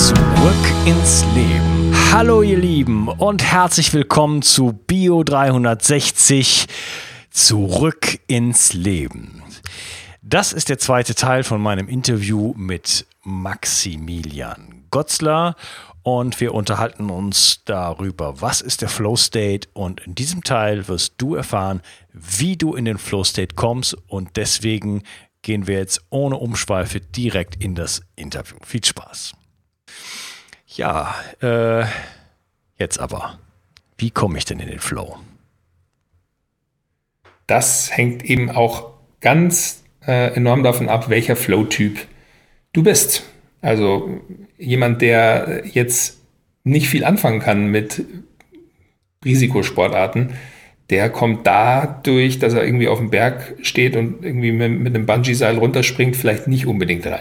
Zurück ins Leben. Hallo ihr Lieben und herzlich willkommen zu Bio 360. Zurück ins Leben. Das ist der zweite Teil von meinem Interview mit Maximilian Gotzler und wir unterhalten uns darüber, was ist der Flow State und in diesem Teil wirst du erfahren, wie du in den Flow State kommst und deswegen gehen wir jetzt ohne Umschweife direkt in das Interview. Viel Spaß. Ja, äh, jetzt aber, wie komme ich denn in den Flow? Das hängt eben auch ganz äh, enorm davon ab, welcher Flow-Typ du bist. Also jemand, der jetzt nicht viel anfangen kann mit Risikosportarten, der kommt dadurch, dass er irgendwie auf dem Berg steht und irgendwie mit, mit einem Bungee-Seil runterspringt, vielleicht nicht unbedingt rein.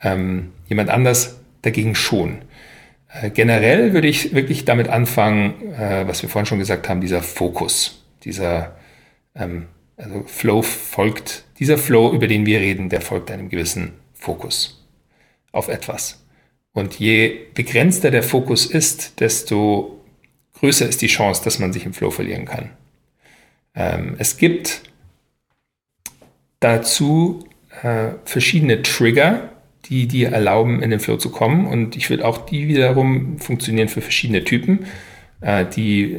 Ähm, jemand anders dagegen schon. Äh, generell würde ich wirklich damit anfangen, äh, was wir vorhin schon gesagt haben, dieser Fokus, dieser ähm, also Flow folgt, dieser Flow, über den wir reden, der folgt einem gewissen Fokus auf etwas. Und je begrenzter der Fokus ist, desto größer ist die Chance, dass man sich im Flow verlieren kann. Ähm, es gibt dazu äh, verschiedene Trigger, die dir erlauben, in den Flow zu kommen. Und ich würde auch die wiederum funktionieren für verschiedene Typen. Äh, die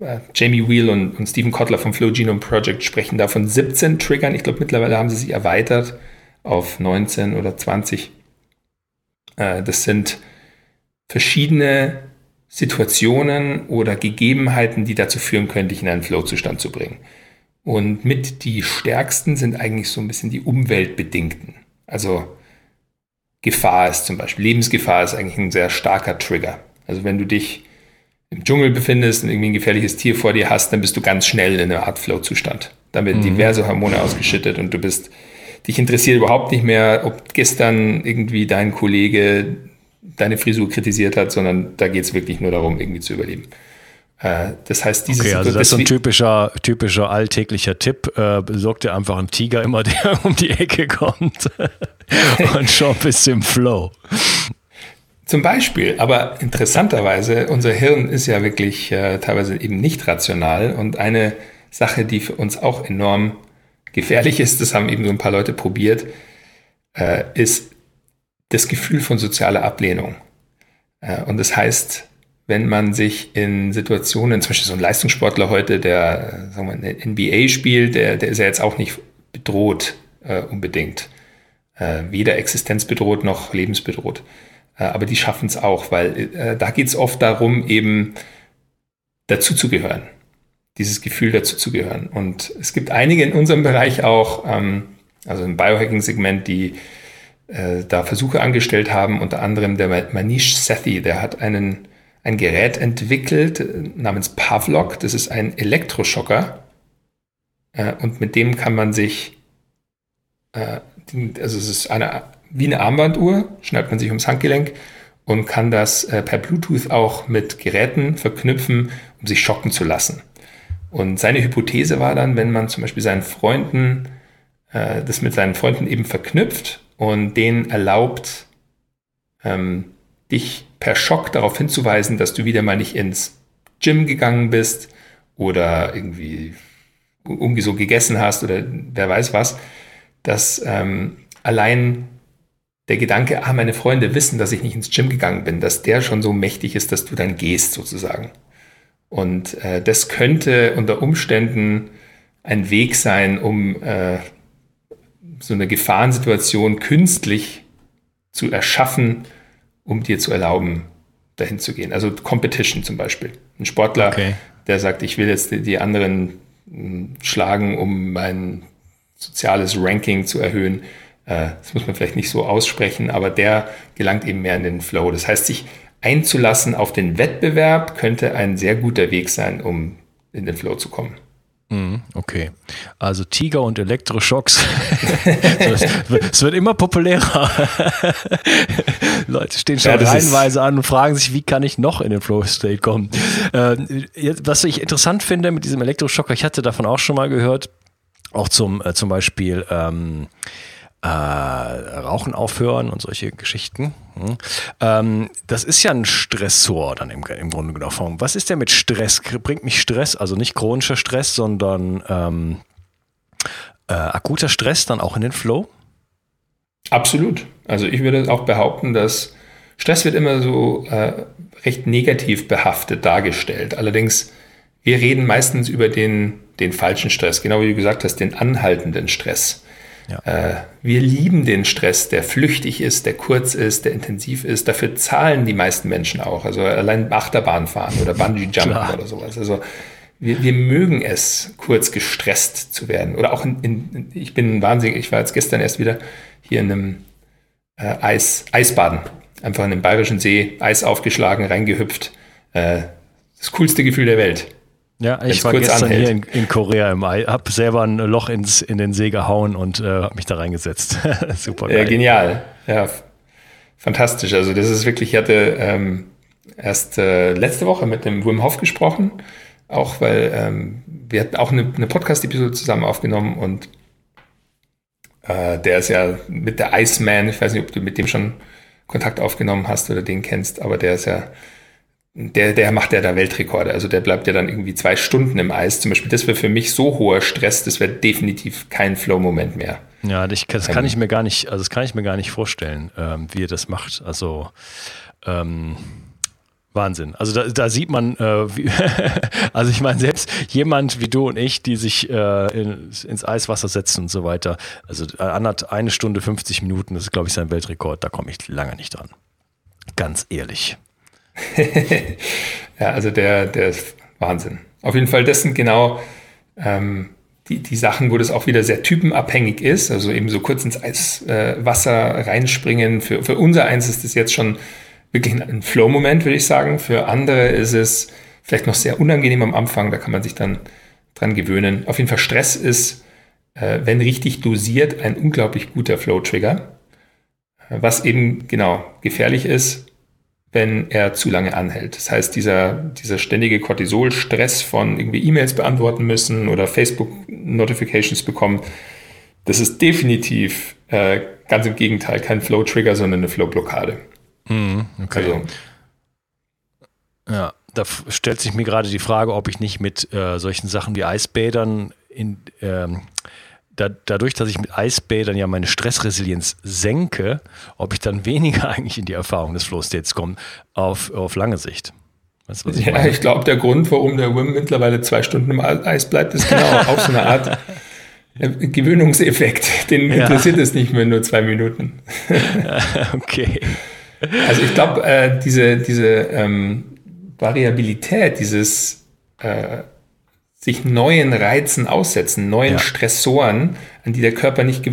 äh, Jamie Wheel und, und Stephen Kotler vom Flow Genome Project sprechen da von 17 Triggern. Ich glaube, mittlerweile haben sie sich erweitert auf 19 oder 20. Äh, das sind verschiedene Situationen oder Gegebenheiten, die dazu führen können, dich in einen Flow-Zustand zu bringen. Und mit die stärksten sind eigentlich so ein bisschen die umweltbedingten. Also Gefahr ist zum Beispiel, Lebensgefahr ist eigentlich ein sehr starker Trigger. Also wenn du dich im Dschungel befindest und irgendwie ein gefährliches Tier vor dir hast, dann bist du ganz schnell in einer Art Flow-Zustand. Da werden mhm. diverse Hormone ausgeschüttet und du bist dich interessiert überhaupt nicht mehr, ob gestern irgendwie dein Kollege deine Frisur kritisiert hat, sondern da geht es wirklich nur darum, irgendwie zu überleben. Äh, das heißt, dieses okay, also das ist so ein typischer, typischer alltäglicher Tipp. Äh, besorg dir einfach einen Tiger immer, der um die Ecke kommt und schon bist du im Flow. Zum Beispiel, aber interessanterweise, unser Hirn ist ja wirklich äh, teilweise eben nicht rational und eine Sache, die für uns auch enorm gefährlich ist, das haben eben so ein paar Leute probiert, äh, ist das Gefühl von sozialer Ablehnung. Äh, und das heißt, wenn man sich in Situationen, zum Beispiel so ein Leistungssportler heute, der äh, sagen wir, eine NBA spielt, der, der ist ja jetzt auch nicht bedroht äh, unbedingt. Äh, weder existenzbedroht noch lebensbedroht. Äh, aber die schaffen es auch, weil da geht es oft darum, eben dazuzugehören dieses Gefühl dazu zu gehören. Und es gibt einige in unserem Bereich auch, ähm, also im Biohacking-Segment, die äh, da Versuche angestellt haben, unter anderem der Manish Sethi, der hat einen, ein Gerät entwickelt äh, namens Pavlok, das ist ein Elektroschocker äh, und mit dem kann man sich, äh, also es ist eine, wie eine Armbanduhr, schneidet man sich ums Handgelenk und kann das per Bluetooth auch mit Geräten verknüpfen, um sich schocken zu lassen. Und seine Hypothese war dann, wenn man zum Beispiel seinen Freunden, das mit seinen Freunden eben verknüpft und denen erlaubt, ähm, dich per Schock darauf hinzuweisen, dass du wieder mal nicht ins Gym gegangen bist oder irgendwie irgendwie so gegessen hast oder wer weiß was, dass ähm, allein der Gedanke, ah, meine Freunde wissen, dass ich nicht ins Gym gegangen bin, dass der schon so mächtig ist, dass du dann gehst sozusagen. Und äh, das könnte unter Umständen ein Weg sein, um äh, so eine Gefahrensituation künstlich zu erschaffen, um dir zu erlauben, dahin zu gehen. Also Competition zum Beispiel. Ein Sportler, okay. der sagt, ich will jetzt die, die anderen hm, schlagen, um mein soziales Ranking zu erhöhen, äh, das muss man vielleicht nicht so aussprechen, aber der gelangt eben mehr in den Flow. Das heißt, sich einzulassen auf den Wettbewerb könnte ein sehr guter Weg sein, um in den Flow zu kommen. Mhm, okay. Also Tiger und Elektroschocks. es wird immer populärer. Leute stehen schon ja, reihenweise an und fragen sich, wie kann ich noch in den Flow State kommen? Äh, was ich interessant finde mit diesem Elektroschocker, ich hatte davon auch schon mal gehört, auch zum, äh, zum Beispiel ähm, äh, Rauchen aufhören und solche Geschichten. Hm. Ähm, das ist ja ein Stressor dann im, im Grunde genommen. Was ist denn mit Stress? Bringt mich Stress, also nicht chronischer Stress, sondern ähm, äh, akuter Stress dann auch in den Flow? Absolut. Also ich würde auch behaupten, dass Stress wird immer so äh, recht negativ behaftet dargestellt. Allerdings, wir reden meistens über den, den falschen Stress, genau wie du gesagt hast, den anhaltenden Stress. Ja. Äh, wir lieben den Stress, der flüchtig ist, der kurz ist, der intensiv ist. Dafür zahlen die meisten Menschen auch. Also allein Achterbahn fahren oder Bungee-Jumpen oder sowas. Also wir, wir mögen es, kurz gestresst zu werden. Oder auch in, in, ich bin wahnsinnig, ich war jetzt gestern erst wieder hier in einem äh, Eis, Eisbaden. Einfach in einem bayerischen See, Eis aufgeschlagen, reingehüpft. Äh, das coolste Gefühl der Welt. Ja, ich war gestern anhält. hier in, in, Korea im Ei, hab selber ein Loch ins, in den See gehauen und äh, habe mich da reingesetzt. Super geil. Ja, genial. Ja, fantastisch. Also das ist wirklich, ich hatte ähm, erst äh, letzte Woche mit dem Wim Hof gesprochen, auch weil ähm, wir hatten auch eine, eine Podcast-Episode zusammen aufgenommen und äh, der ist ja mit der Iceman, ich weiß nicht, ob du mit dem schon Kontakt aufgenommen hast oder den kennst, aber der ist ja der, der macht ja da Weltrekorde. Also der bleibt ja dann irgendwie zwei Stunden im Eis. Zum Beispiel, das wäre für mich so hoher Stress, das wäre definitiv kein Flow-Moment mehr. Ja, das kann ich mir gar nicht, also das kann ich mir gar nicht vorstellen, ähm, wie er das macht. Also ähm, Wahnsinn. Also da, da sieht man, äh, wie, also ich meine, selbst jemand wie du und ich, die sich äh, in, ins Eiswasser setzen und so weiter, also eine Stunde 50 Minuten, das ist, glaube ich, sein Weltrekord, da komme ich lange nicht dran. Ganz ehrlich. ja, also der, der ist Wahnsinn. Auf jeden Fall, das sind genau ähm, die, die Sachen, wo das auch wieder sehr typenabhängig ist. Also eben so kurz ins Eiswasser äh, reinspringen. Für, für unser Eins ist das jetzt schon wirklich ein, ein Flow-Moment, würde ich sagen. Für andere ist es vielleicht noch sehr unangenehm am Anfang. Da kann man sich dann dran gewöhnen. Auf jeden Fall Stress ist, äh, wenn richtig dosiert, ein unglaublich guter Flow-Trigger. Was eben genau gefährlich ist, wenn er zu lange anhält. Das heißt, dieser, dieser ständige Cortisol-Stress von irgendwie E-Mails beantworten müssen oder Facebook-Notifications bekommen, das ist definitiv äh, ganz im Gegenteil kein Flow-Trigger, sondern eine Flow-Blockade. Mhm, okay. Also, ja, da stellt sich mir gerade die Frage, ob ich nicht mit äh, solchen Sachen wie Eisbädern in, ähm, da, dadurch, dass ich mit Eisbädern ja meine Stressresilienz senke, ob ich dann weniger eigentlich in die Erfahrung des Flow-States komme, auf, auf lange Sicht. Weißt du, ich ja, meine? ich glaube, der Grund, warum der Wim mittlerweile zwei Stunden im Eis bleibt, ist genau auch so eine Art Gewöhnungseffekt. Den ja. interessiert es nicht mehr nur zwei Minuten. okay. Also ich glaube, äh, diese, diese ähm, Variabilität, dieses äh, sich neuen Reizen aussetzen, neuen ja. Stressoren, an die der Körper nicht.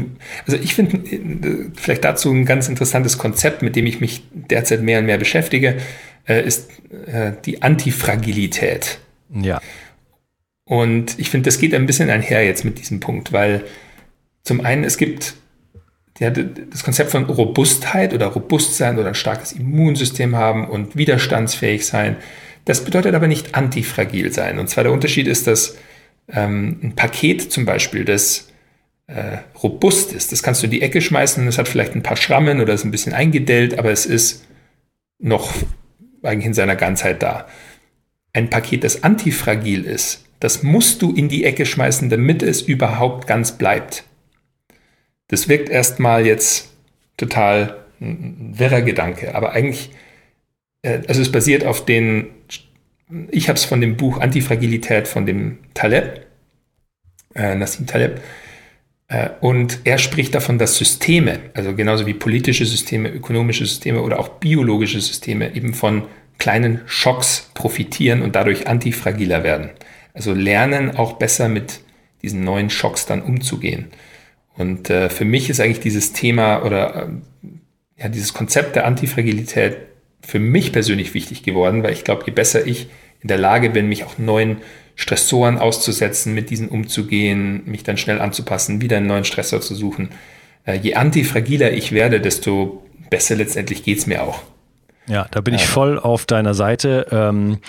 Also ich finde äh, vielleicht dazu ein ganz interessantes Konzept, mit dem ich mich derzeit mehr und mehr beschäftige, äh, ist äh, die Antifragilität. Ja. Und ich finde, das geht ein bisschen einher jetzt mit diesem Punkt, weil zum einen es gibt ja, das Konzept von Robustheit oder Robustsein oder ein starkes Immunsystem haben und widerstandsfähig sein das bedeutet aber nicht antifragil sein. Und zwar der Unterschied ist, dass ähm, ein Paket zum Beispiel, das äh, robust ist, das kannst du in die Ecke schmeißen, es hat vielleicht ein paar Schrammen oder ist ein bisschen eingedellt, aber es ist noch eigentlich in seiner Ganzheit da. Ein Paket, das antifragil ist, das musst du in die Ecke schmeißen, damit es überhaupt ganz bleibt. Das wirkt erstmal jetzt total ein wirrer Gedanke, aber eigentlich also es basiert auf den, ich habe es von dem Buch Antifragilität von dem Taleb, äh, Nassim Taleb, äh, und er spricht davon, dass Systeme, also genauso wie politische Systeme, ökonomische Systeme oder auch biologische Systeme eben von kleinen Schocks profitieren und dadurch antifragiler werden. Also lernen auch besser mit diesen neuen Schocks dann umzugehen. Und äh, für mich ist eigentlich dieses Thema oder äh, ja, dieses Konzept der Antifragilität für mich persönlich wichtig geworden, weil ich glaube, je besser ich in der Lage bin, mich auch neuen Stressoren auszusetzen, mit diesen umzugehen, mich dann schnell anzupassen, wieder einen neuen Stressor zu suchen, äh, je antifragiler ich werde, desto besser letztendlich geht es mir auch. Ja, da bin ich voll auf deiner Seite. Ähm,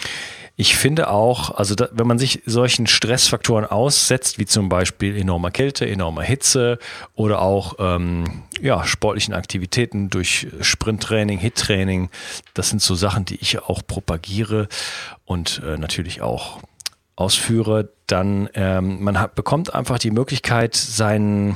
ich finde auch, also da, wenn man sich solchen Stressfaktoren aussetzt, wie zum Beispiel enormer Kälte, enormer Hitze oder auch ähm, ja, sportlichen Aktivitäten durch Sprinttraining, Hittraining, das sind so Sachen, die ich auch propagiere und äh, natürlich auch ausführe, dann ähm, man hat, bekommt einfach die Möglichkeit, seinen,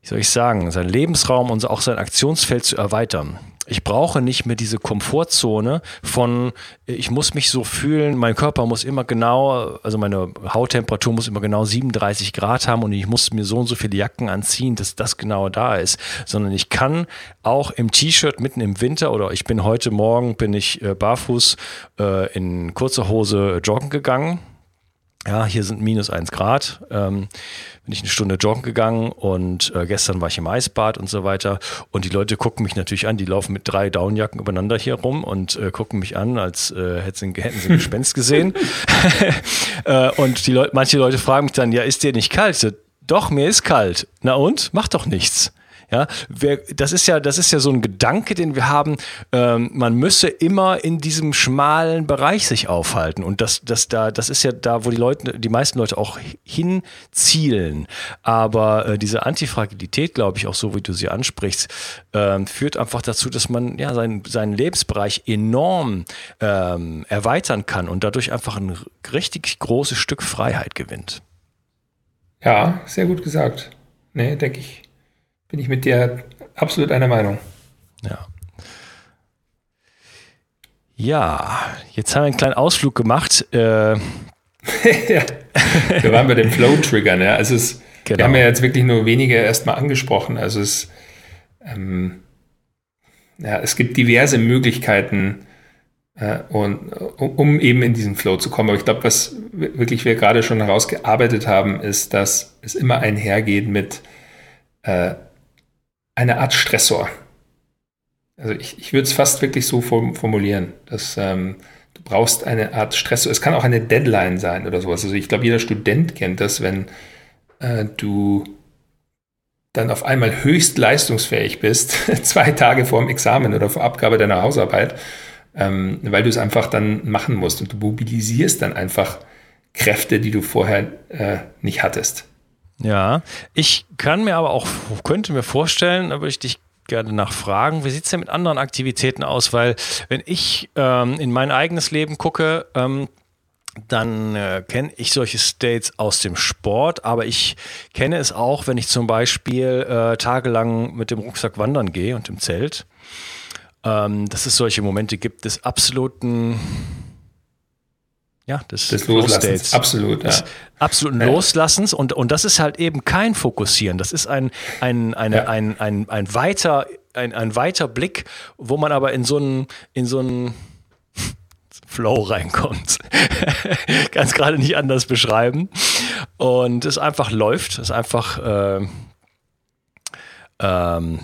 wie soll ich sagen, seinen Lebensraum und auch sein Aktionsfeld zu erweitern. Ich brauche nicht mehr diese Komfortzone von, ich muss mich so fühlen, mein Körper muss immer genau, also meine Hauttemperatur muss immer genau 37 Grad haben und ich muss mir so und so viele Jacken anziehen, dass das genau da ist, sondern ich kann auch im T-Shirt mitten im Winter oder ich bin heute Morgen, bin ich äh, barfuß äh, in kurzer Hose joggen gegangen ja, hier sind minus eins Grad. Ähm, bin ich eine Stunde joggen gegangen und äh, gestern war ich im Eisbad und so weiter. Und die Leute gucken mich natürlich an, die laufen mit drei Downjacken übereinander hier rum und äh, gucken mich an, als äh, hätten, sie, hätten sie ein Gespenst gesehen. äh, und die Leute, manche Leute fragen mich dann, ja, ist dir nicht kalt? Doch, mir ist kalt. Na und? Mach doch nichts. Ja, wer, das ist ja, das ist ja so ein Gedanke, den wir haben. Ähm, man müsse immer in diesem schmalen Bereich sich aufhalten und das, das da, das ist ja da, wo die Leute, die meisten Leute auch hinzielen. Aber äh, diese Antifragilität, glaube ich, auch so wie du sie ansprichst, äh, führt einfach dazu, dass man ja seinen, seinen Lebensbereich enorm ähm, erweitern kann und dadurch einfach ein richtig großes Stück Freiheit gewinnt. Ja, sehr gut gesagt. Nee, denke ich, bin ich mit dir absolut einer Meinung. Ja. Ja, jetzt haben wir einen kleinen Ausflug gemacht. Äh, ja. Wir waren bei den Flow-Triggern. Ja. Also es, genau. wir haben ja jetzt wirklich nur wenige erstmal angesprochen. Also es, ähm, ja, es gibt diverse Möglichkeiten, äh, und, um, um, eben in diesen Flow zu kommen. Aber ich glaube, was wirklich wir gerade schon herausgearbeitet haben, ist, dass es immer einhergeht mit äh, eine Art Stressor. Also ich, ich würde es fast wirklich so formulieren, dass ähm, du brauchst eine Art Stressor. Es kann auch eine Deadline sein oder sowas. Also ich glaube, jeder Student kennt das, wenn äh, du dann auf einmal höchst leistungsfähig bist, zwei Tage vor dem Examen oder vor Abgabe deiner Hausarbeit, ähm, weil du es einfach dann machen musst und du mobilisierst dann einfach Kräfte, die du vorher äh, nicht hattest. Ja, ich kann mir aber auch, könnte mir vorstellen, da würde ich dich gerne nachfragen, wie sieht es denn mit anderen Aktivitäten aus? Weil wenn ich ähm, in mein eigenes Leben gucke, ähm, dann äh, kenne ich solche States aus dem Sport, aber ich kenne es auch, wenn ich zum Beispiel äh, tagelang mit dem Rucksack wandern gehe und im Zelt. Ähm, dass es solche Momente gibt des absoluten ja, des, des Loslassens. Absolut, ja. absoluten ja. Loslassens. Und, und das ist halt eben kein Fokussieren. Das ist ein, ein, eine, ja. ein, ein, ein, weiter, ein, ein weiter Blick, wo man aber in so einen, in so einen Flow reinkommt. Ganz gerade nicht anders beschreiben. Und es einfach läuft, es einfach äh, ähm,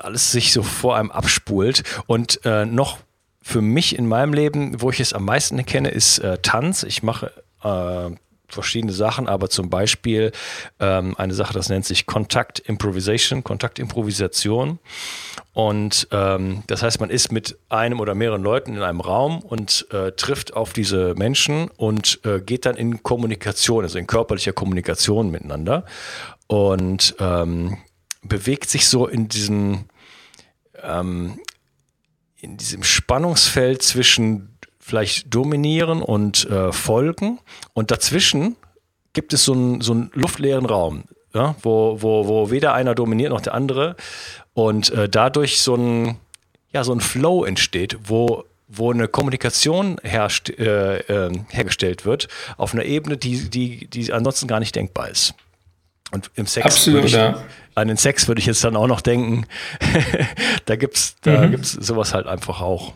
alles sich so vor einem abspult. Und äh, noch für mich in meinem Leben, wo ich es am meisten kenne, ist äh, Tanz. Ich mache äh, verschiedene Sachen, aber zum Beispiel ähm, eine Sache, das nennt sich Kontakt Improvisation, Kontaktimprovisation. Und ähm, das heißt, man ist mit einem oder mehreren Leuten in einem Raum und äh, trifft auf diese Menschen und äh, geht dann in Kommunikation, also in körperlicher Kommunikation miteinander und ähm, bewegt sich so in diesen ähm, in diesem Spannungsfeld zwischen vielleicht dominieren und äh, folgen und dazwischen gibt es so einen, so einen luftleeren Raum, ja, wo, wo, wo weder einer dominiert noch der andere und äh, dadurch so ein, ja, so ein Flow entsteht, wo wo eine Kommunikation herrscht, äh, äh, hergestellt wird auf einer Ebene, die, die, die ansonsten gar nicht denkbar ist. Und im Sex Absolut, ich, ja. an den Sex würde ich jetzt dann auch noch denken. da gibt es da mhm. sowas halt einfach auch.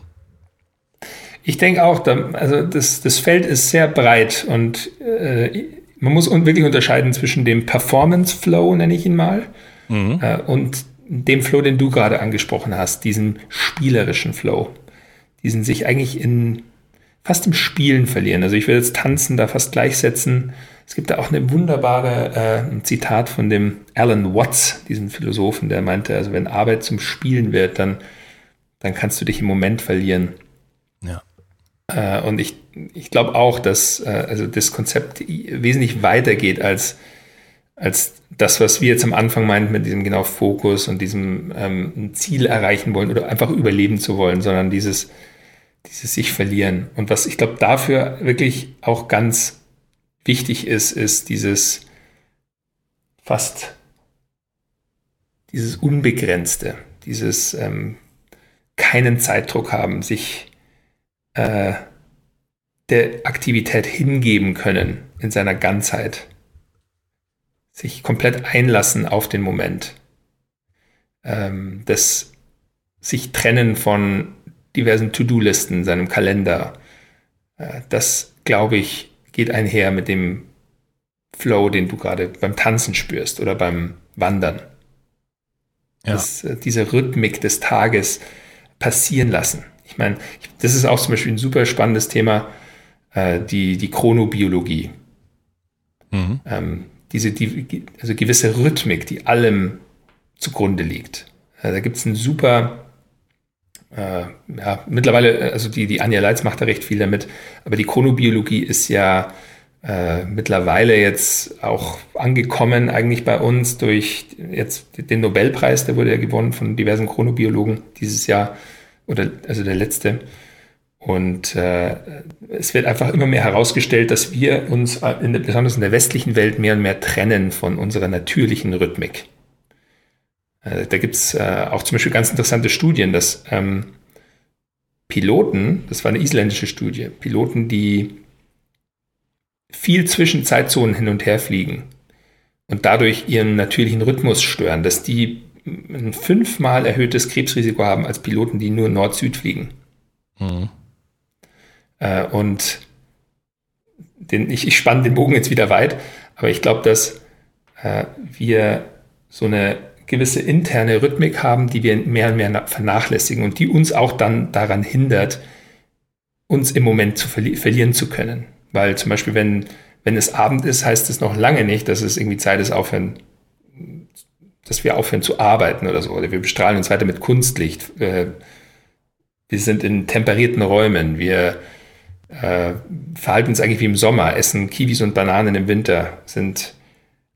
Ich denke auch, also das, das Feld ist sehr breit und äh, man muss wirklich unterscheiden zwischen dem Performance Flow, nenne ich ihn mal, mhm. äh, und dem Flow, den du gerade angesprochen hast, diesen spielerischen Flow, diesen sich eigentlich in fast im Spielen verlieren. Also ich will jetzt Tanzen da fast gleichsetzen. Es gibt da auch eine wunderbare äh, ein Zitat von dem Alan Watts, diesem Philosophen, der meinte, also wenn Arbeit zum Spielen wird, dann, dann kannst du dich im Moment verlieren. Ja. Äh, und ich, ich glaube auch, dass äh, also das Konzept wesentlich weitergeht als, als das, was wir jetzt am Anfang meinten mit diesem genau Fokus und diesem ähm, Ziel erreichen wollen oder einfach überleben zu wollen, sondern dieses, dieses sich verlieren. Und was ich glaube dafür wirklich auch ganz wichtig ist, ist dieses fast dieses Unbegrenzte, dieses ähm, keinen Zeitdruck haben, sich äh, der Aktivität hingeben können in seiner Ganzheit. Sich komplett einlassen auf den Moment. Ähm, das sich trennen von diversen To-Do-Listen, seinem Kalender. Äh, das, glaube ich, geht einher mit dem Flow, den du gerade beim Tanzen spürst oder beim Wandern. Ja. Das, äh, diese Rhythmik des Tages passieren lassen. Ich meine, das ist auch zum Beispiel ein super spannendes Thema, äh, die, die Chronobiologie. Mhm. Ähm, diese, die, also gewisse Rhythmik, die allem zugrunde liegt. Da gibt es ein super, äh, ja, mittlerweile, also die, die Anja Leitz macht da recht viel damit, aber die Chronobiologie ist ja äh, mittlerweile jetzt auch angekommen eigentlich bei uns durch jetzt den Nobelpreis, der wurde ja gewonnen von diversen Chronobiologen dieses Jahr oder also der letzte. Und äh, es wird einfach immer mehr herausgestellt, dass wir uns in der, besonders in der westlichen Welt mehr und mehr trennen von unserer natürlichen Rhythmik. Äh, da gibt es äh, auch zum Beispiel ganz interessante Studien, dass ähm, Piloten, das war eine isländische Studie, Piloten, die viel zwischen Zeitzonen hin und her fliegen und dadurch ihren natürlichen Rhythmus stören, dass die ein fünfmal erhöhtes Krebsrisiko haben als Piloten, die nur Nord-Süd fliegen. Mhm. Äh, und den, ich, ich spanne den Bogen jetzt wieder weit, aber ich glaube, dass äh, wir so eine gewisse interne Rhythmik haben, die wir mehr und mehr vernachlässigen und die uns auch dann daran hindert, uns im Moment zu verli verlieren zu können. Weil zum Beispiel, wenn, wenn es Abend ist, heißt es noch lange nicht, dass es irgendwie Zeit ist, aufhören dass wir aufhören zu arbeiten oder so. Oder wir bestrahlen uns weiter mit Kunstlicht. Äh, wir sind in temperierten Räumen. Wir äh, verhalten uns eigentlich wie im Sommer, essen Kiwis und Bananen im Winter, sind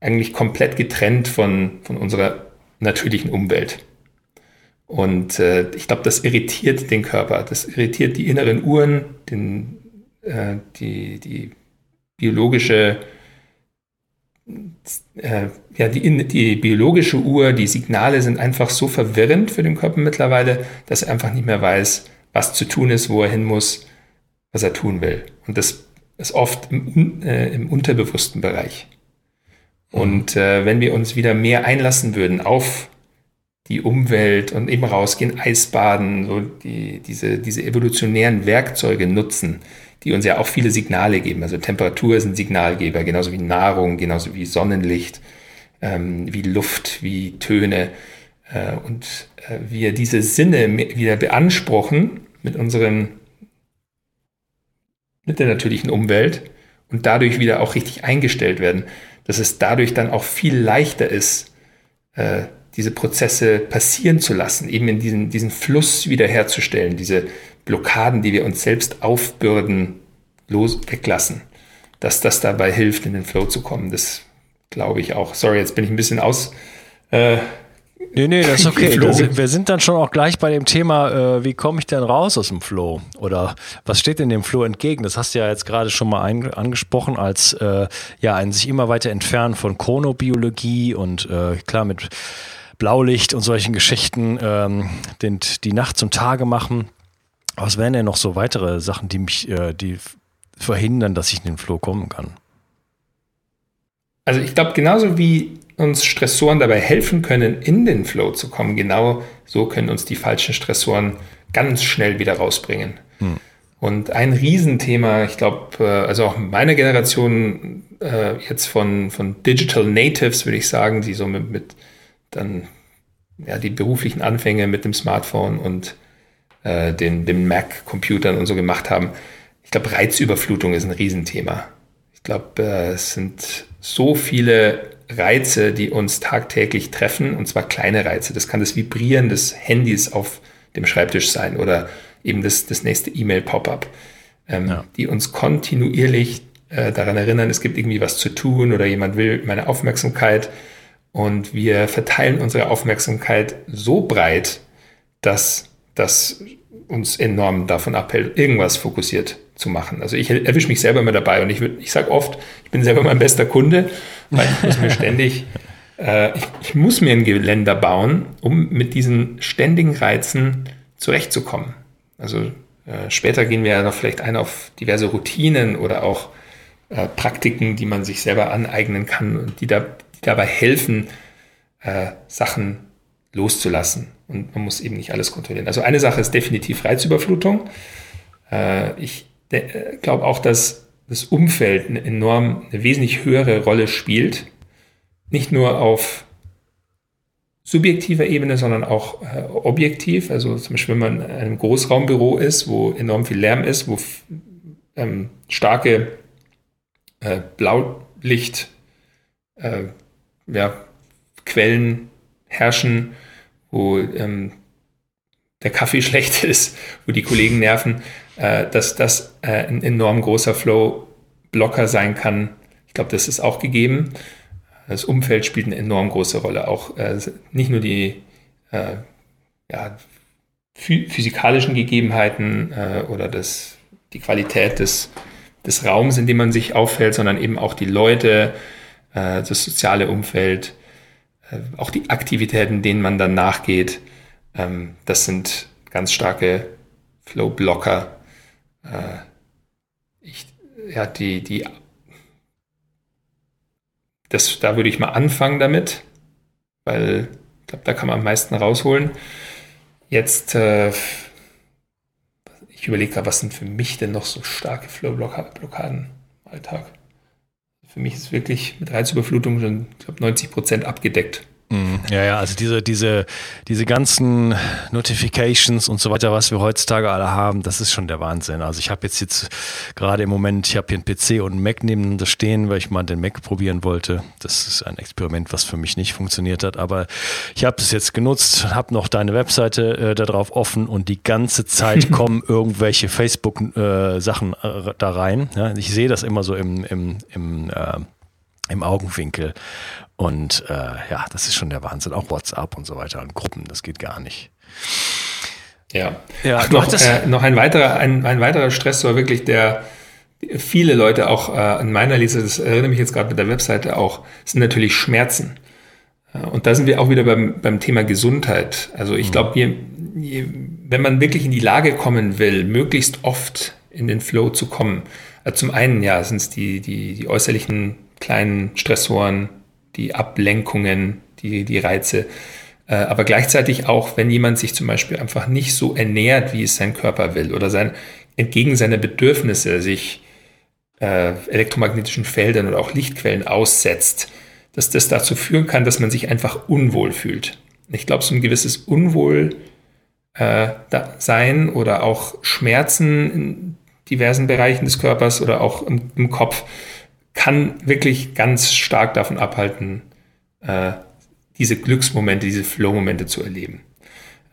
eigentlich komplett getrennt von, von unserer natürlichen Umwelt. Und äh, ich glaube, das irritiert den Körper, das irritiert die inneren Uhren, den, äh, die, die biologische äh, ja, die, die biologische Uhr, die Signale sind einfach so verwirrend für den Körper mittlerweile, dass er einfach nicht mehr weiß, was zu tun ist, wo er hin muss, was er tun will. Und das ist oft im, äh, im unterbewussten Bereich. Und äh, wenn wir uns wieder mehr einlassen würden auf die Umwelt und eben rausgehen, Eisbaden, so die, diese, diese evolutionären Werkzeuge nutzen, die uns ja auch viele Signale geben. Also Temperatur ist ein Signalgeber, genauso wie Nahrung, genauso wie Sonnenlicht, ähm, wie Luft, wie Töne. Äh, und äh, wir diese Sinne wieder beanspruchen mit unseren, mit der natürlichen Umwelt und dadurch wieder auch richtig eingestellt werden, dass es dadurch dann auch viel leichter ist, äh, diese Prozesse passieren zu lassen, eben in diesen, diesen Fluss wiederherzustellen, diese Blockaden, die wir uns selbst aufbürden, los weglassen. Dass das dabei hilft, in den Flow zu kommen, das glaube ich auch. Sorry, jetzt bin ich ein bisschen aus. Äh, Nee, nee, das ist okay. Das, wir sind dann schon auch gleich bei dem Thema, äh, wie komme ich denn raus aus dem Flow? Oder was steht denn dem Flow entgegen? Das hast du ja jetzt gerade schon mal ein, angesprochen als äh, ja, ein sich immer weiter entfernen von Chronobiologie und äh, klar mit Blaulicht und solchen Geschichten ähm, den, die Nacht zum Tage machen. Was wären denn noch so weitere Sachen, die mich, äh, die verhindern, dass ich in den Flow kommen kann? Also ich glaube, genauso wie uns Stressoren dabei helfen können, in den Flow zu kommen, genau so können uns die falschen Stressoren ganz schnell wieder rausbringen. Hm. Und ein Riesenthema, ich glaube, äh, also auch meine Generation äh, jetzt von, von Digital Natives, würde ich sagen, die so mit, mit dann ja, die beruflichen Anfänge mit dem Smartphone und äh, den, den Mac-Computern und so gemacht haben. Ich glaube, Reizüberflutung ist ein Riesenthema. Ich glaube, äh, es sind so viele Reize, die uns tagtäglich treffen, und zwar kleine Reize. Das kann das Vibrieren des Handys auf dem Schreibtisch sein oder eben das, das nächste E-Mail-Pop-up, ähm, ja. die uns kontinuierlich äh, daran erinnern, es gibt irgendwie was zu tun oder jemand will meine Aufmerksamkeit. Und wir verteilen unsere Aufmerksamkeit so breit, dass das uns enorm davon abhält, irgendwas fokussiert zu machen. Also ich erwische mich selber immer dabei und ich, ich sage oft, ich bin selber mein bester Kunde, weil ich muss mir ständig, äh, ich, ich, muss mir ein Geländer bauen, um mit diesen ständigen Reizen zurechtzukommen. Also äh, später gehen wir ja noch vielleicht ein auf diverse Routinen oder auch äh, Praktiken, die man sich selber aneignen kann und die, da, die dabei helfen, äh, Sachen loszulassen. Und man muss eben nicht alles kontrollieren. Also eine Sache ist definitiv Reizüberflutung. Äh, ich äh, glaube auch, dass das Umfeld eine enorm, eine wesentlich höhere Rolle spielt. Nicht nur auf subjektiver Ebene, sondern auch äh, objektiv. Also zum Beispiel, wenn man in einem Großraumbüro ist, wo enorm viel Lärm ist, wo ähm, starke äh, Blaulicht äh, ja, Quellen herrschen, wo ähm, der Kaffee schlecht ist, wo die Kollegen nerven, äh, dass das äh, ein enorm großer Flow-Blocker sein kann. Ich glaube, das ist auch gegeben. Das Umfeld spielt eine enorm große Rolle. Auch äh, nicht nur die äh, ja, physikalischen Gegebenheiten äh, oder das, die Qualität des, des Raums, in dem man sich aufhält, sondern eben auch die Leute, äh, das soziale Umfeld, auch die Aktivitäten, denen man dann nachgeht. Ähm, das sind ganz starke Flow-Blocker. Äh, ich, ja, die, die, das, da würde ich mal anfangen damit, weil ich glaube, da kann man am meisten rausholen. Jetzt, äh, ich überlege gerade, was sind für mich denn noch so starke Flow-Blockaden im Alltag? Für mich ist wirklich mit Reizüberflutung schon, ich glaube, 90 Prozent abgedeckt. Mhm. Ja, ja, also diese, diese, diese ganzen Notifications und so weiter, was wir heutzutage alle haben, das ist schon der Wahnsinn. Also ich habe jetzt jetzt gerade im Moment, ich habe hier einen PC und einen Mac nebeneinander stehen, weil ich mal den Mac probieren wollte. Das ist ein Experiment, was für mich nicht funktioniert hat, aber ich habe es jetzt genutzt, habe noch deine Webseite äh, da drauf offen und die ganze Zeit kommen irgendwelche Facebook-Sachen äh, äh, da rein. Ja, ich sehe das immer so im, im, im äh, im Augenwinkel. Und äh, ja, das ist schon der Wahnsinn. Auch WhatsApp und so weiter und Gruppen, das geht gar nicht. Ja, ja Ach, noch, äh, noch ein weiterer, ein, ein weiterer Stressor, wirklich, der viele Leute auch äh, in meiner Liste, das erinnere mich jetzt gerade mit der Webseite auch, sind natürlich Schmerzen. Und da sind wir auch wieder beim, beim Thema Gesundheit. Also ich mhm. glaube, wenn man wirklich in die Lage kommen will, möglichst oft in den Flow zu kommen, also zum einen ja sind es die, die, die äußerlichen kleinen Stressoren, die Ablenkungen, die, die Reize. Äh, aber gleichzeitig auch, wenn jemand sich zum Beispiel einfach nicht so ernährt, wie es sein Körper will oder sein, entgegen seiner Bedürfnisse sich äh, elektromagnetischen Feldern oder auch Lichtquellen aussetzt, dass das dazu führen kann, dass man sich einfach unwohl fühlt. Ich glaube, so ein gewisses Unwohlsein äh, oder auch Schmerzen in diversen Bereichen des Körpers oder auch im, im Kopf kann wirklich ganz stark davon abhalten, äh, diese Glücksmomente, diese Flow-Momente zu erleben.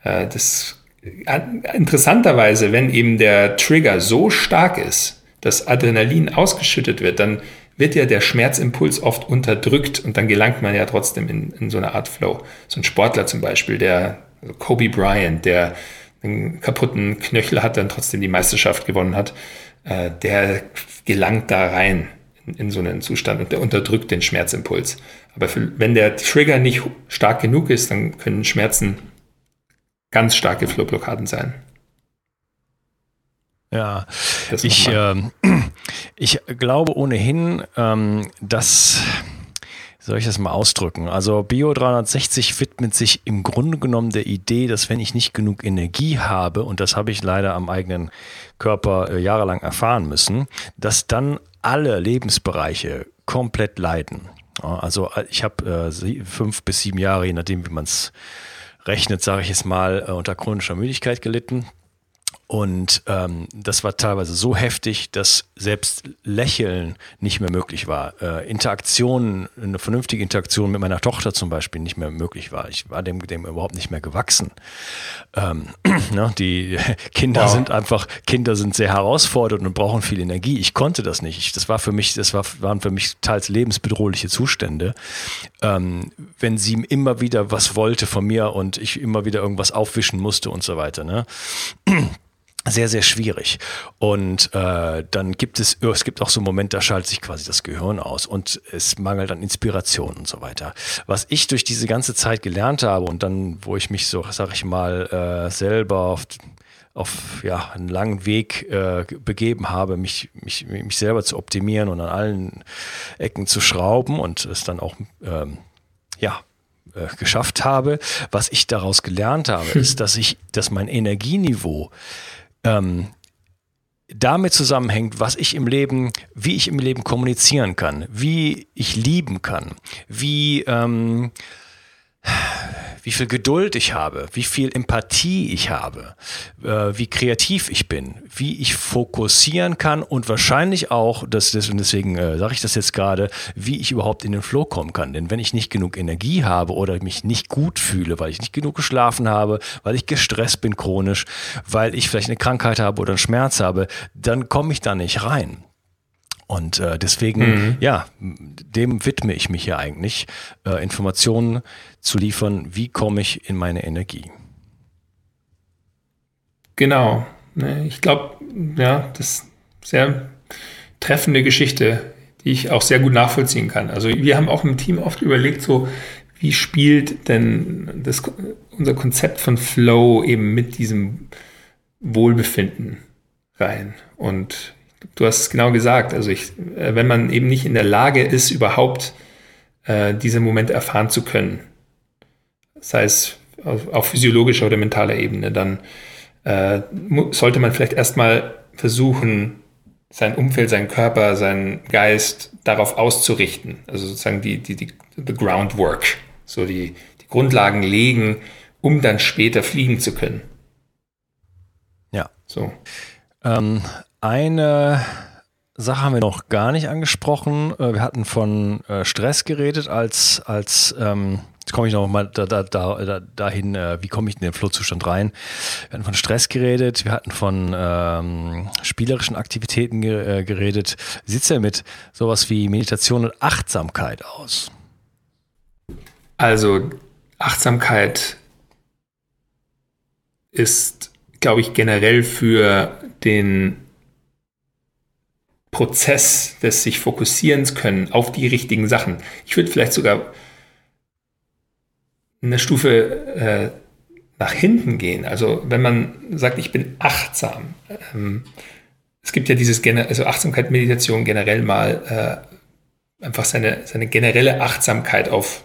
Äh, das äh, interessanterweise, wenn eben der Trigger so stark ist, dass Adrenalin ausgeschüttet wird, dann wird ja der Schmerzimpuls oft unterdrückt und dann gelangt man ja trotzdem in, in so eine Art Flow. So ein Sportler zum Beispiel, der also Kobe Bryant, der einen kaputten Knöchel hat, dann trotzdem die Meisterschaft gewonnen hat, der gelangt da rein in so einen Zustand und der unterdrückt den Schmerzimpuls. Aber für, wenn der Trigger nicht stark genug ist, dann können Schmerzen ganz starke Flowblockaden sein. Ja, ich, äh, ich glaube ohnehin, ähm, dass soll ich das mal ausdrücken? Also Bio 360 widmet sich im Grunde genommen der Idee, dass wenn ich nicht genug Energie habe, und das habe ich leider am eigenen Körper äh, jahrelang erfahren müssen, dass dann alle Lebensbereiche komplett leiden. Also äh, ich habe äh, fünf bis sieben Jahre, je nachdem, wie man es rechnet, sage ich jetzt mal, äh, unter chronischer Müdigkeit gelitten. Und ähm, das war teilweise so heftig, dass selbst Lächeln nicht mehr möglich war. Äh, Interaktion, eine vernünftige Interaktion mit meiner Tochter zum Beispiel nicht mehr möglich war. Ich war dem, dem überhaupt nicht mehr gewachsen. Ähm, ne, die Kinder wow. sind einfach, Kinder sind sehr herausfordernd und brauchen viel Energie. Ich konnte das nicht. Ich, das war für mich, das war, waren für mich teils lebensbedrohliche Zustände. Ähm, wenn sie immer wieder was wollte von mir und ich immer wieder irgendwas aufwischen musste und so weiter. Ne? sehr, sehr schwierig. Und äh, dann gibt es, es gibt auch so Momente, da schaltet sich quasi das Gehirn aus und es mangelt an Inspiration und so weiter. Was ich durch diese ganze Zeit gelernt habe und dann, wo ich mich so, sag ich mal, äh, selber auf, auf ja, einen langen Weg äh, begeben habe, mich, mich, mich selber zu optimieren und an allen Ecken zu schrauben und es dann auch ähm, ja, äh, geschafft habe. Was ich daraus gelernt habe, ist, dass ich, dass mein Energieniveau ähm, damit zusammenhängt, was ich im Leben, wie ich im Leben kommunizieren kann, wie ich lieben kann, wie ähm, wie viel Geduld ich habe, wie viel Empathie ich habe, äh, wie kreativ ich bin, wie ich fokussieren kann und wahrscheinlich auch, das, deswegen äh, sage ich das jetzt gerade, wie ich überhaupt in den Flow kommen kann. Denn wenn ich nicht genug Energie habe oder mich nicht gut fühle, weil ich nicht genug geschlafen habe, weil ich gestresst bin chronisch, weil ich vielleicht eine Krankheit habe oder einen Schmerz habe, dann komme ich da nicht rein. Und äh, deswegen, mhm. ja, dem widme ich mich ja eigentlich, äh, Informationen zu liefern, wie komme ich in meine Energie. Genau. Ne, ich glaube, ja, das ist sehr treffende Geschichte, die ich auch sehr gut nachvollziehen kann. Also wir haben auch im Team oft überlegt, so wie spielt denn das, unser Konzept von Flow eben mit diesem Wohlbefinden rein? Und du hast es genau gesagt. Also ich, äh, wenn man eben nicht in der Lage ist, überhaupt äh, diese Momente erfahren zu können, sei es auf, auf physiologischer oder mentaler Ebene, dann äh, sollte man vielleicht erstmal versuchen, sein Umfeld, seinen Körper, seinen Geist darauf auszurichten. Also sozusagen die, die, die the groundwork, so die, die Grundlagen legen, um dann später fliegen zu können. Ja. So. Ähm, eine Sache haben wir noch gar nicht angesprochen. Äh, wir hatten von äh, Stress geredet als, als ähm, jetzt komme ich noch mal da, da, da, dahin, äh, wie komme ich in den Flohzustand rein. Wir hatten von Stress geredet, wir hatten von ähm, spielerischen Aktivitäten geredet. Wie sieht es denn mit sowas wie Meditation und Achtsamkeit aus? Also Achtsamkeit ist, glaube ich, generell für den Prozess des sich fokussierens können auf die richtigen Sachen. Ich würde vielleicht sogar eine Stufe äh, nach hinten gehen. Also wenn man sagt, ich bin achtsam. Ähm, es gibt ja dieses, also Achtsamkeit, Meditation generell mal äh, einfach seine, seine generelle Achtsamkeit auf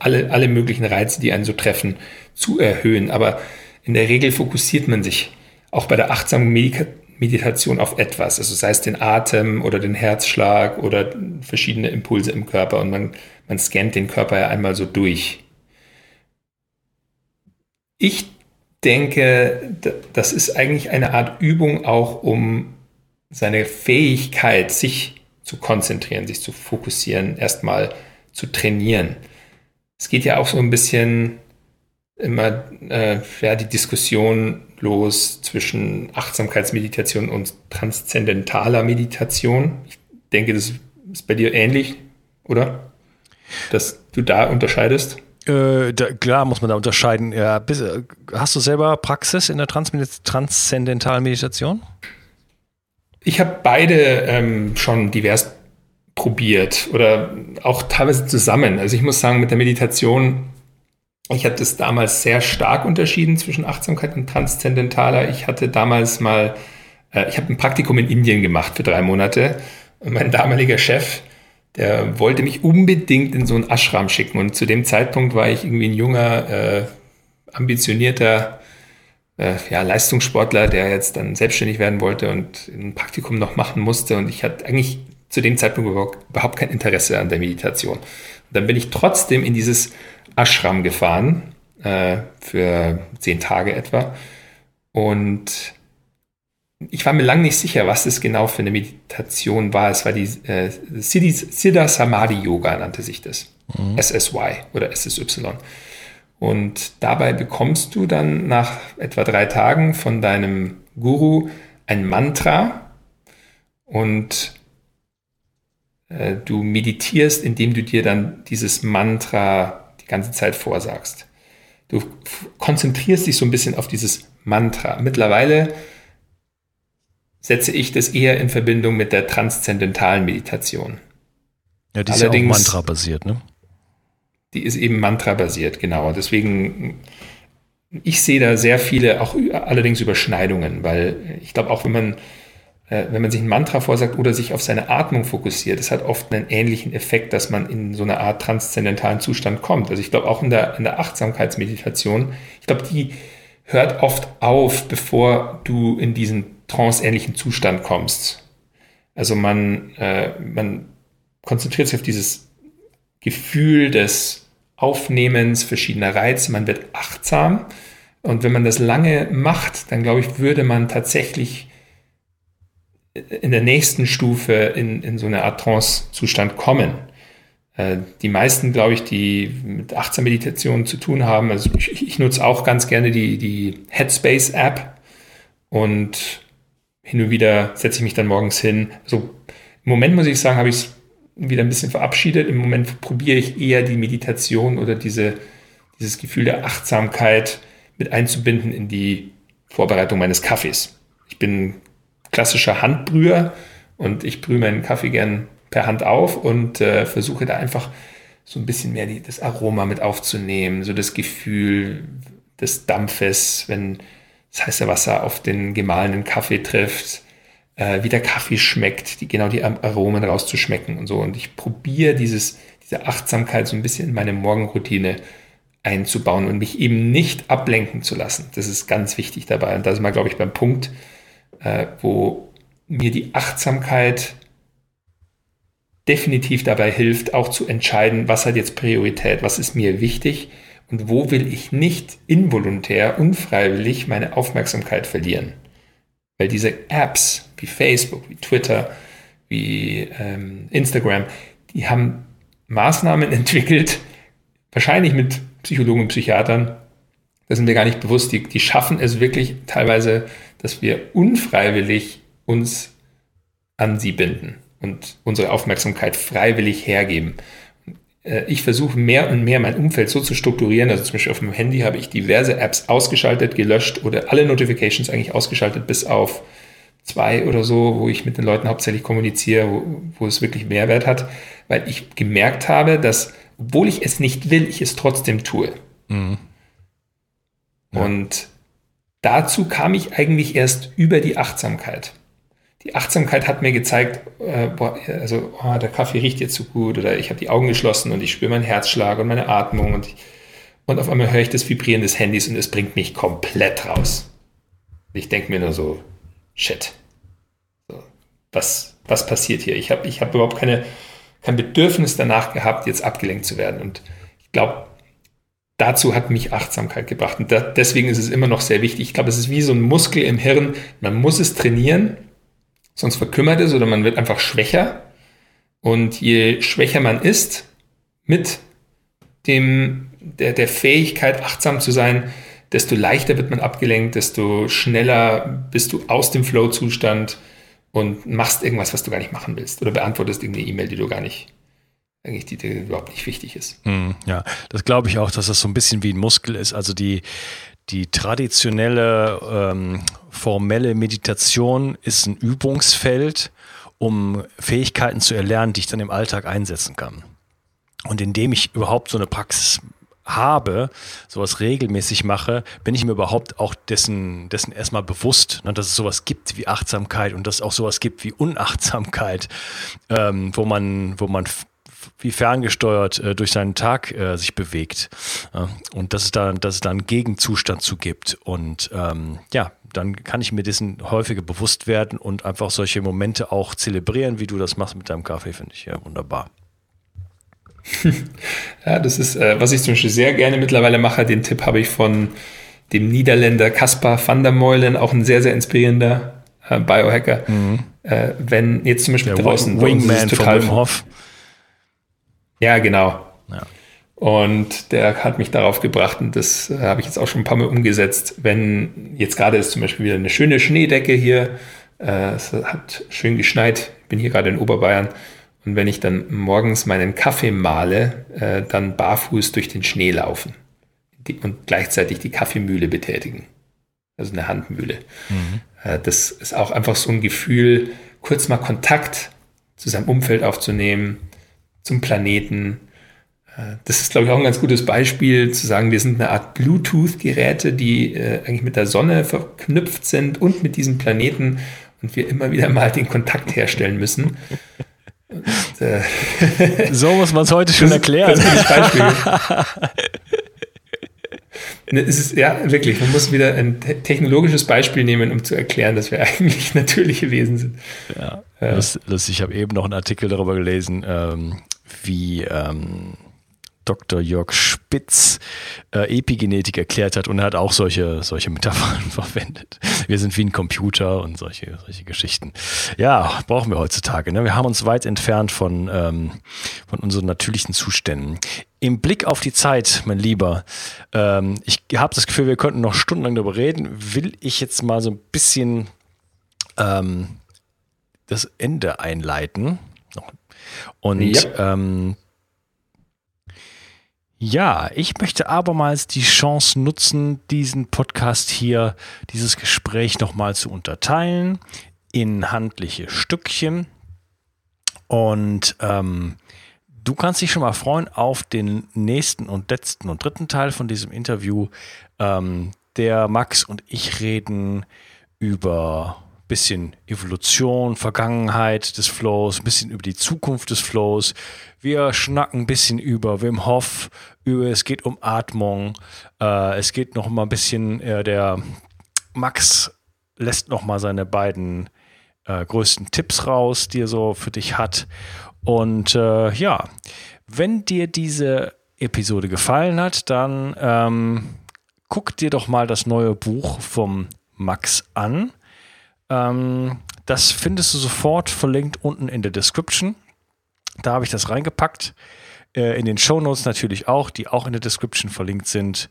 alle, alle möglichen Reize, die einen so treffen, zu erhöhen. Aber in der Regel fokussiert man sich auch bei der achtsamen Meditation Meditation auf etwas, also sei es den Atem oder den Herzschlag oder verschiedene Impulse im Körper und man, man scannt den Körper ja einmal so durch. Ich denke, das ist eigentlich eine Art Übung auch, um seine Fähigkeit, sich zu konzentrieren, sich zu fokussieren, erstmal zu trainieren. Es geht ja auch so ein bisschen immer äh, ja, die Diskussion los zwischen Achtsamkeitsmeditation und transzendentaler Meditation. Ich denke, das ist bei dir ähnlich, oder? Dass du da unterscheidest? Äh, da, klar muss man da unterscheiden. Ja, bis, hast du selber Praxis in der Trans transzendentalen Meditation? Ich habe beide ähm, schon divers probiert oder auch teilweise zusammen. Also ich muss sagen, mit der Meditation ich habe das damals sehr stark unterschieden zwischen Achtsamkeit und Transzendentaler. Ich hatte damals mal, äh, ich habe ein Praktikum in Indien gemacht für drei Monate. Und mein damaliger Chef, der wollte mich unbedingt in so einen Ashram schicken. Und zu dem Zeitpunkt war ich irgendwie ein junger, äh, ambitionierter äh, ja, Leistungssportler, der jetzt dann selbstständig werden wollte und ein Praktikum noch machen musste. Und ich hatte eigentlich zu dem Zeitpunkt überhaupt kein Interesse an der Meditation. Und dann bin ich trotzdem in dieses Ashram gefahren, äh, für zehn Tage etwa. Und ich war mir lange nicht sicher, was das genau für eine Meditation war. Es war die äh, Siddha Samadhi Yoga, nannte sich das. Mhm. SSY oder SSY. Und dabei bekommst du dann nach etwa drei Tagen von deinem Guru ein Mantra und äh, du meditierst, indem du dir dann dieses Mantra ganze Zeit vorsagst. Du konzentrierst dich so ein bisschen auf dieses Mantra. Mittlerweile setze ich das eher in Verbindung mit der transzendentalen Meditation. Ja, die ist Allerdings, ja auch Mantra-basiert, ne? Die ist eben Mantra-basiert, genau. Deswegen, ich sehe da sehr viele, auch allerdings Überschneidungen, weil ich glaube, auch wenn man, wenn man sich ein Mantra vorsagt oder sich auf seine Atmung fokussiert, das hat oft einen ähnlichen Effekt, dass man in so eine Art transzendentalen Zustand kommt. Also ich glaube auch in der, in der Achtsamkeitsmeditation, ich glaube, die hört oft auf, bevor du in diesen tranceähnlichen Zustand kommst. Also man, äh, man konzentriert sich auf dieses Gefühl des Aufnehmens verschiedener Reize, man wird achtsam. Und wenn man das lange macht, dann glaube ich, würde man tatsächlich in der nächsten Stufe in, in so eine Art Trance-Zustand kommen. Äh, die meisten, glaube ich, die mit Achtsam-Meditation zu tun haben, also ich, ich nutze auch ganz gerne die, die Headspace-App und hin und wieder setze ich mich dann morgens hin. Also im Moment muss ich sagen, habe ich es wieder ein bisschen verabschiedet. Im Moment probiere ich eher die Meditation oder diese, dieses Gefühl der Achtsamkeit mit einzubinden in die Vorbereitung meines Kaffees. Ich bin klassischer Handbrüher und ich brühe meinen Kaffee gern per Hand auf und äh, versuche da einfach so ein bisschen mehr die, das Aroma mit aufzunehmen, so das Gefühl des Dampfes, wenn das heiße Wasser auf den gemahlenen Kaffee trifft, äh, wie der Kaffee schmeckt, die, genau die Aromen rauszuschmecken und so. Und ich probiere dieses, diese Achtsamkeit so ein bisschen in meine Morgenroutine einzubauen und mich eben nicht ablenken zu lassen. Das ist ganz wichtig dabei. Und da sind wir, glaube ich, beim Punkt, äh, wo mir die Achtsamkeit definitiv dabei hilft, auch zu entscheiden, was hat jetzt Priorität, was ist mir wichtig und wo will ich nicht involuntär, unfreiwillig meine Aufmerksamkeit verlieren. Weil diese Apps wie Facebook, wie Twitter, wie ähm, Instagram, die haben Maßnahmen entwickelt, wahrscheinlich mit Psychologen und Psychiatern, das sind wir gar nicht bewusst, die, die schaffen es wirklich teilweise, dass wir unfreiwillig uns an sie binden und unsere Aufmerksamkeit freiwillig hergeben. Äh, ich versuche mehr und mehr mein Umfeld so zu strukturieren. Also zum Beispiel auf meinem Handy habe ich diverse Apps ausgeschaltet, gelöscht oder alle Notifications eigentlich ausgeschaltet, bis auf zwei oder so, wo ich mit den Leuten hauptsächlich kommuniziere, wo, wo es wirklich Mehrwert hat, weil ich gemerkt habe, dass, obwohl ich es nicht will, ich es trotzdem tue. Mhm. Ja. Und dazu kam ich eigentlich erst über die Achtsamkeit die Achtsamkeit hat mir gezeigt, äh, boah, also oh, der Kaffee riecht jetzt so gut oder ich habe die Augen geschlossen und ich spüre meinen Herzschlag und meine Atmung und, und auf einmal höre ich das Vibrieren des Handys und es bringt mich komplett raus. Ich denke mir nur so, shit, was, was passiert hier? Ich habe ich hab überhaupt keine, kein Bedürfnis danach gehabt, jetzt abgelenkt zu werden. Und ich glaube, dazu hat mich Achtsamkeit gebracht. Und da, deswegen ist es immer noch sehr wichtig. Ich glaube, es ist wie so ein Muskel im Hirn. Man muss es trainieren sonst verkümmert es oder man wird einfach schwächer. Und je schwächer man ist mit dem, der, der Fähigkeit, achtsam zu sein, desto leichter wird man abgelenkt, desto schneller bist du aus dem Flow-Zustand und machst irgendwas, was du gar nicht machen willst. Oder beantwortest irgendeine E-Mail, die du gar nicht, eigentlich, die dir überhaupt nicht wichtig ist. Hm, ja, das glaube ich auch, dass das so ein bisschen wie ein Muskel ist. Also die, die traditionelle ähm, formelle Meditation ist ein Übungsfeld, um Fähigkeiten zu erlernen, die ich dann im Alltag einsetzen kann. Und indem ich überhaupt so eine Praxis habe, sowas regelmäßig mache, bin ich mir überhaupt auch dessen, dessen erstmal bewusst, ne, dass es sowas gibt wie Achtsamkeit und dass es auch sowas gibt wie Unachtsamkeit, ähm, wo man, wo man wie ferngesteuert äh, durch seinen Tag äh, sich bewegt. Äh, und dass es da, dass es da einen Gegenzustand zu gibt. Und ähm, ja, dann kann ich mir dessen häufiger bewusst werden und einfach solche Momente auch zelebrieren, wie du das machst mit deinem Kaffee, finde ich ja wunderbar. Ja, das ist, äh, was ich zum Beispiel sehr gerne mittlerweile mache. Den Tipp habe ich von dem Niederländer Caspar van der Meulen, auch ein sehr, sehr inspirierender äh, Biohacker. Mhm. Äh, wenn jetzt zum Beispiel der draußen Wingman total von Wim Hof. Ja, genau. Ja. Und der hat mich darauf gebracht, und das äh, habe ich jetzt auch schon ein paar Mal umgesetzt, wenn jetzt gerade ist zum Beispiel wieder eine schöne Schneedecke hier, äh, es hat schön geschneit, ich bin hier gerade in Oberbayern, und wenn ich dann morgens meinen Kaffee male, äh, dann barfuß durch den Schnee laufen die, und gleichzeitig die Kaffeemühle betätigen. Also eine Handmühle. Mhm. Äh, das ist auch einfach so ein Gefühl, kurz mal Kontakt zu seinem Umfeld aufzunehmen, zum Planeten, äh, das ist, glaube ich, auch ein ganz gutes Beispiel, zu sagen, wir sind eine Art Bluetooth-Geräte, die äh, eigentlich mit der Sonne verknüpft sind und mit diesem Planeten und wir immer wieder mal den Kontakt herstellen müssen. Und, äh, so muss man es heute schon erklären. Das ist ein Beispiel. Ne, es ist ja wirklich, man muss wieder ein technologisches Beispiel nehmen, um zu erklären, dass wir eigentlich natürliche Wesen sind. Ja, ja. Lustig, ich habe eben noch einen Artikel darüber gelesen, ähm, wie ähm, Dr. Jörg Spitz äh, Epigenetik erklärt hat und er hat auch solche, solche Metaphern verwendet. Wir sind wie ein Computer und solche, solche Geschichten. Ja, brauchen wir heutzutage. Ne? Wir haben uns weit entfernt von, ähm, von unseren natürlichen Zuständen. Im Blick auf die Zeit, mein Lieber, ähm, ich habe das Gefühl, wir könnten noch stundenlang darüber reden. Will ich jetzt mal so ein bisschen ähm, das Ende einleiten. Und ja. ähm, ja, ich möchte abermals die Chance nutzen, diesen Podcast hier, dieses Gespräch nochmal zu unterteilen in handliche Stückchen. Und ähm, du kannst dich schon mal freuen auf den nächsten und letzten und dritten Teil von diesem Interview. Ähm, der Max und ich reden über bisschen Evolution, Vergangenheit des Flows, ein bisschen über die Zukunft des Flows. Wir schnacken ein bisschen über Wim Hof, über, es geht um Atmung, äh, es geht noch mal ein bisschen, äh, der Max lässt noch mal seine beiden äh, größten Tipps raus, die er so für dich hat. Und äh, ja, wenn dir diese Episode gefallen hat, dann ähm, guck dir doch mal das neue Buch vom Max an. Ähm, das findest du sofort verlinkt unten in der Description. Da habe ich das reingepackt. Äh, in den Show Notes natürlich auch, die auch in der Description verlinkt sind.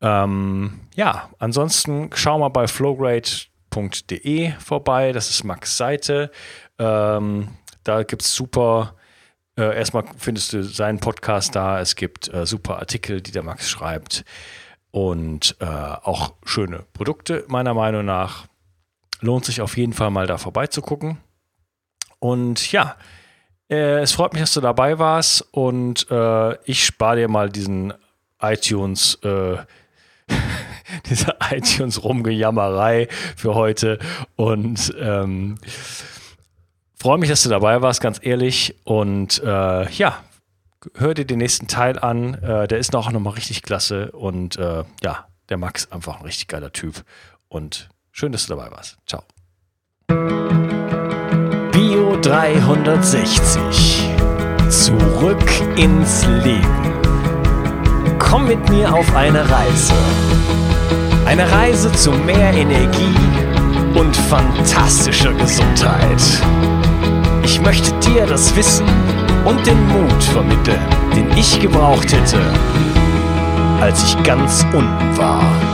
Ähm, ja, ansonsten schau mal bei flowgrade.de vorbei. Das ist Max Seite. Ähm, da gibt es super. Äh, erstmal findest du seinen Podcast da. Es gibt äh, super Artikel, die der Max schreibt. Und äh, auch schöne Produkte, meiner Meinung nach. Lohnt sich auf jeden Fall mal da vorbeizugucken. Und ja, äh, es freut mich, dass du dabei warst und äh, ich spare dir mal diesen iTunes, äh, diese iTunes-Rumgejammerei für heute und ähm, freue mich, dass du dabei warst, ganz ehrlich. Und äh, ja, hör dir den nächsten Teil an. Äh, der ist noch, noch mal richtig klasse und äh, ja, der Max einfach ein richtig geiler Typ und Schön, dass du dabei warst. Ciao. Bio 360. Zurück ins Leben. Komm mit mir auf eine Reise. Eine Reise zu mehr Energie und fantastischer Gesundheit. Ich möchte dir das Wissen und den Mut vermitteln, den ich gebraucht hätte, als ich ganz unten war.